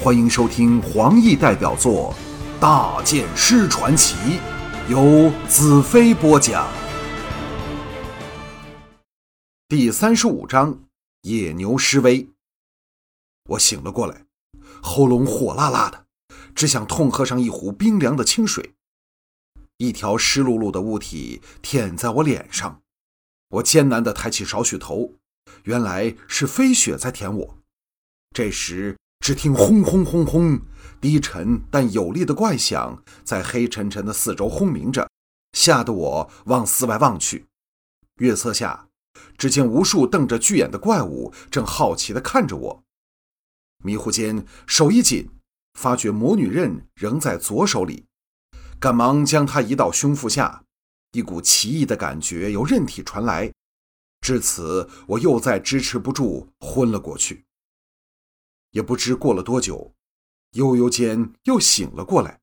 欢迎收听黄奕代表作《大剑师传奇》，由子飞播讲。第三十五章：野牛施威。我醒了过来，喉咙火辣辣的，只想痛喝上一壶冰凉的清水。一条湿漉漉的物体舔在我脸上，我艰难地抬起少许头，原来是飞雪在舔我。这时，只听轰轰轰轰，低沉但有力的怪响在黑沉沉的四周轰鸣着，吓得我往四外望去。月色下，只见无数瞪着巨眼的怪物正好奇地看着我。迷糊间，手一紧，发觉魔女刃仍在左手里，赶忙将它移到胸腹下。一股奇异的感觉由刃体传来，至此，我又再支持不住，昏了过去。也不知过了多久，悠悠间又醒了过来。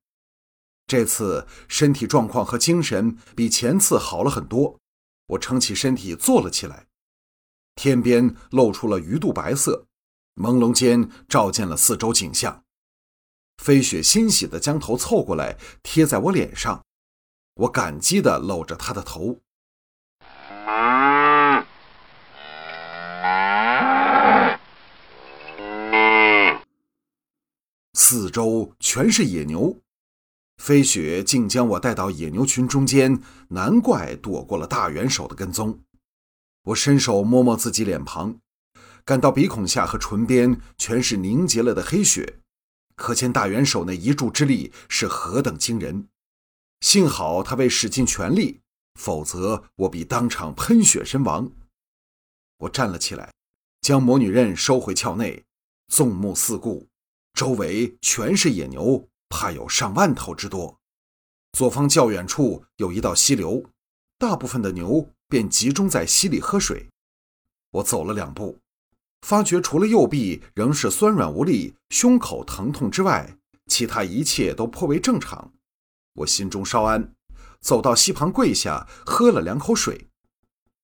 这次身体状况和精神比前次好了很多。我撑起身体坐了起来，天边露出了鱼肚白色，朦胧间照见了四周景象。飞雪欣喜地将头凑过来贴在我脸上，我感激地搂着她的头。四周全是野牛，飞雪竟将我带到野牛群中间，难怪躲过了大元首的跟踪。我伸手摸摸自己脸庞，感到鼻孔下和唇边全是凝结了的黑血，可见大元首那一柱之力是何等惊人。幸好他未使尽全力，否则我必当场喷血身亡。我站了起来，将魔女刃收回鞘内，纵目四顾。周围全是野牛，怕有上万头之多。左方较远处有一道溪流，大部分的牛便集中在溪里喝水。我走了两步，发觉除了右臂仍是酸软无力、胸口疼痛之外，其他一切都颇为正常。我心中稍安，走到溪旁跪下，喝了两口水。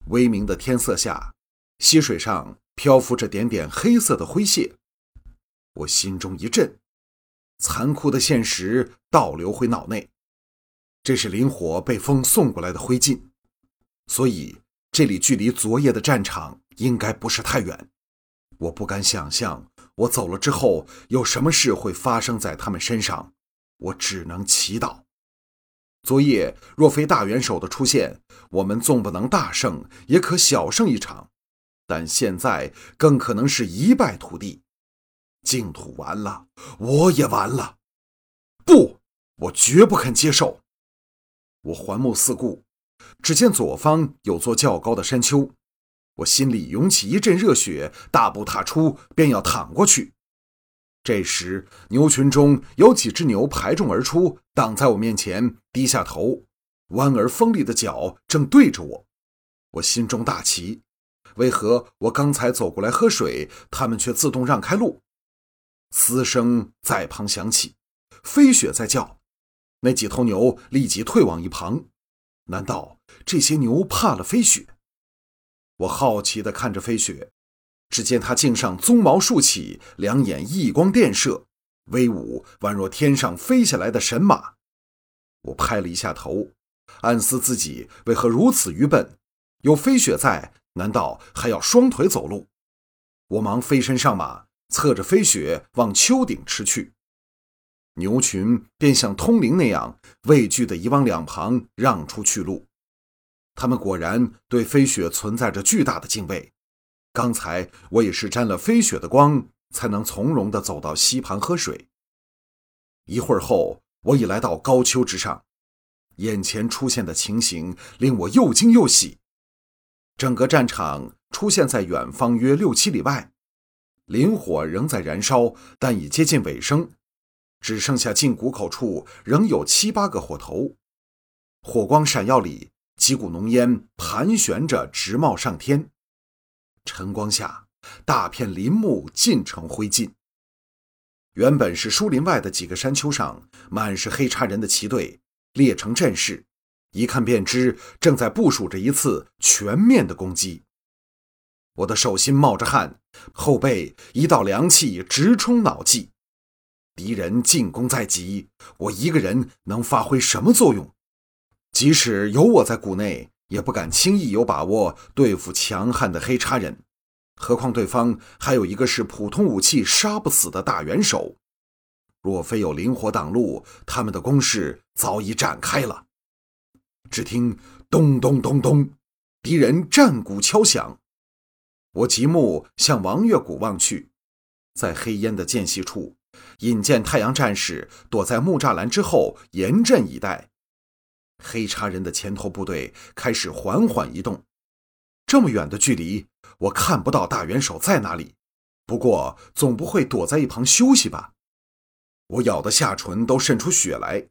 微明的天色下，溪水上漂浮着点点黑色的灰屑。我心中一震，残酷的现实倒流回脑内。这是林火被风送过来的灰烬，所以这里距离昨夜的战场应该不是太远。我不敢想象，我走了之后有什么事会发生在他们身上。我只能祈祷，昨夜若非大元首的出现，我们纵不能大胜，也可小胜一场。但现在更可能是一败涂地。净土完了，我也完了。不，我绝不肯接受。我环目四顾，只见左方有座较高的山丘，我心里涌起一阵热血，大步踏出，便要躺过去。这时，牛群中有几只牛排众而出，挡在我面前，低下头，弯而锋利的角正对着我。我心中大奇，为何我刚才走过来喝水，他们却自动让开路？嘶声在旁响起，飞雪在叫，那几头牛立即退往一旁。难道这些牛怕了飞雪？我好奇地看着飞雪，只见它颈上鬃毛竖起，两眼异光电射，威武宛若天上飞下来的神马。我拍了一下头，暗思自己为何如此愚笨。有飞雪在，难道还要双腿走路？我忙飞身上马。侧着飞雪往丘顶驰去，牛群便像通灵那样畏惧地移往两旁，让出去路。他们果然对飞雪存在着巨大的敬畏。刚才我也是沾了飞雪的光，才能从容地走到溪旁喝水。一会儿后，我已来到高丘之上，眼前出现的情形令我又惊又喜。整个战场出现在远方约六七里外。林火仍在燃烧，但已接近尾声，只剩下进谷口处仍有七八个火头。火光闪耀里，几股浓烟盘旋着直冒上天。晨光下，大片林木尽成灰烬。原本是树林外的几个山丘上，满是黑叉人的骑队，列成阵势，一看便知正在部署着一次全面的攻击。我的手心冒着汗，后背一道凉气直冲脑际。敌人进攻在即，我一个人能发挥什么作用？即使有我在谷内，也不敢轻易有把握对付强悍的黑叉人。何况对方还有一个是普通武器杀不死的大元首。若非有灵活挡路，他们的攻势早已展开了。只听咚咚咚咚，敌人战鼓敲响。我极目向王月谷望去，在黑烟的间隙处，引见太阳战士躲在木栅栏之后，严阵以待。黑叉人的前头部队开始缓缓移动。这么远的距离，我看不到大元首在哪里。不过，总不会躲在一旁休息吧？我咬得下唇都渗出血来，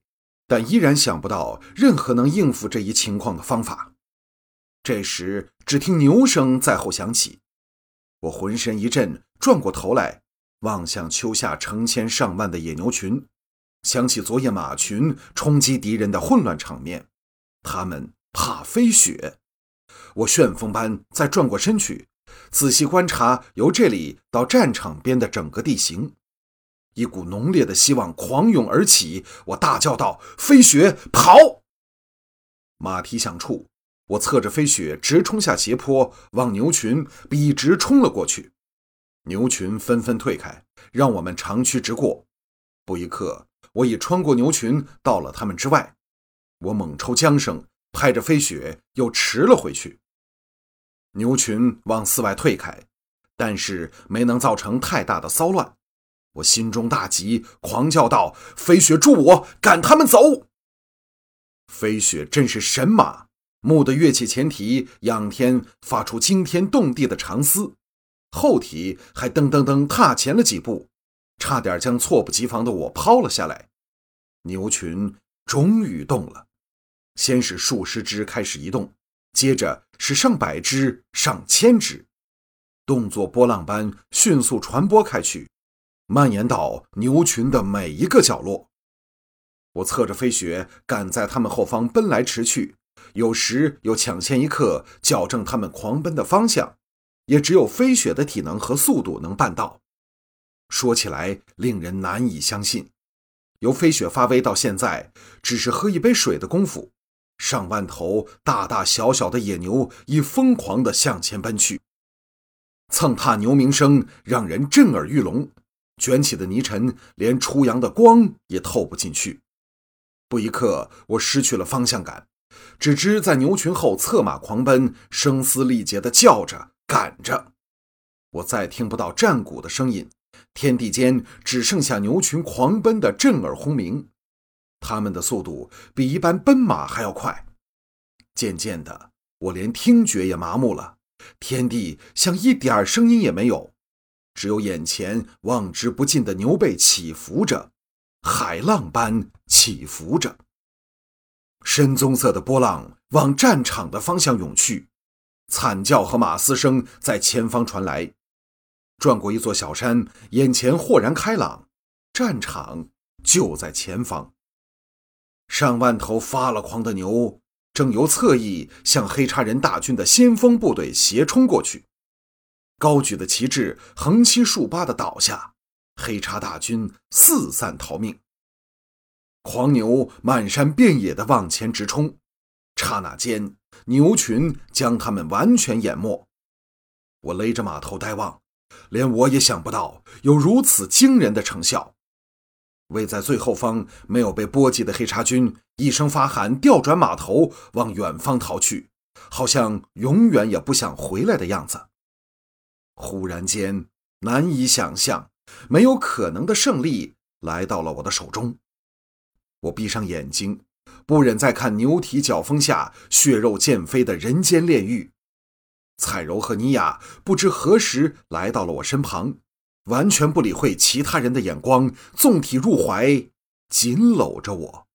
但依然想不到任何能应付这一情况的方法。这时，只听牛声在后响起，我浑身一震，转过头来，望向丘下成千上万的野牛群，想起昨夜马群冲击敌人的混乱场面，他们怕飞雪。我旋风般再转过身去，仔细观察由这里到战场边的整个地形。一股浓烈的希望狂涌而起，我大叫道：“飞雪，跑！”马蹄响处，我侧着飞雪直冲下斜坡，往牛群笔直冲了过去。牛群纷纷退开，让我们长驱直过。不一刻，我已穿过牛群，到了他们之外。我猛抽缰绳，拍着飞雪又驰了回去。牛群往四外退开，但是没能造成太大的骚乱。我心中大急，狂叫道：“飞雪助我，赶他们走！”飞雪真是神马，蓦地跃起前蹄，仰天发出惊天动地的长嘶，后蹄还噔噔噔踏前了几步，差点将猝不及防的我抛了下来。牛群终于动了，先是数十只开始移动，接着是上百只、上千只，动作波浪般迅速传播开去。蔓延到牛群的每一个角落，我侧着飞雪赶在他们后方奔来驰去，有时又抢先一刻矫正他们狂奔的方向，也只有飞雪的体能和速度能办到。说起来令人难以相信，由飞雪发威到现在，只是喝一杯水的功夫，上万头大大小小的野牛已疯狂地向前奔去，蹭踏牛鸣声让人震耳欲聋。卷起的泥尘，连初阳的光也透不进去。不一刻，我失去了方向感，只知在牛群后策马狂奔，声嘶力竭地叫着赶着。我再听不到战鼓的声音，天地间只剩下牛群狂奔的震耳轰鸣。他们的速度比一般奔马还要快。渐渐的，我连听觉也麻木了，天地像一点声音也没有。只有眼前望之不尽的牛背起伏着，海浪般起伏着。深棕色的波浪往战场的方向涌去，惨叫和马嘶声在前方传来。转过一座小山，眼前豁然开朗，战场就在前方。上万头发了狂的牛正由侧翼向黑叉人大军的先锋部队斜冲过去。高举的旗帜横七竖八的倒下，黑叉大军四散逃命。狂牛满山遍野的往前直冲，刹那间，牛群将他们完全淹没。我勒着马头呆望，连我也想不到有如此惊人的成效。位在最后方没有被波及的黑叉军一声发喊，调转马头往远方逃去，好像永远也不想回来的样子。忽然间，难以想象、没有可能的胜利来到了我的手中。我闭上眼睛，不忍再看牛蹄脚风下血肉溅飞的人间炼狱。彩柔和妮雅不知何时来到了我身旁，完全不理会其他人的眼光，纵体入怀，紧搂着我。